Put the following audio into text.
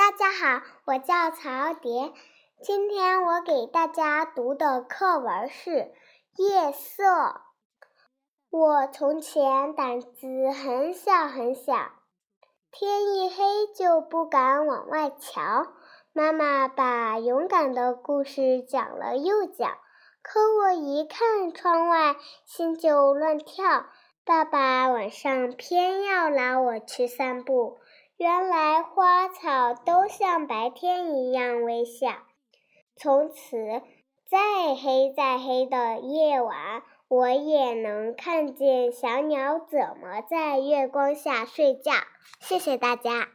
大家好，我叫曹蝶。今天我给大家读的课文是《夜色》。我从前胆子很小很小，天一黑就不敢往外瞧。妈妈把勇敢的故事讲了又讲，可我一看窗外，心就乱跳。爸爸晚上偏要拉我去散步。原来花草都像白天一样微笑。从此，再黑再黑的夜晚，我也能看见小鸟怎么在月光下睡觉。谢谢大家。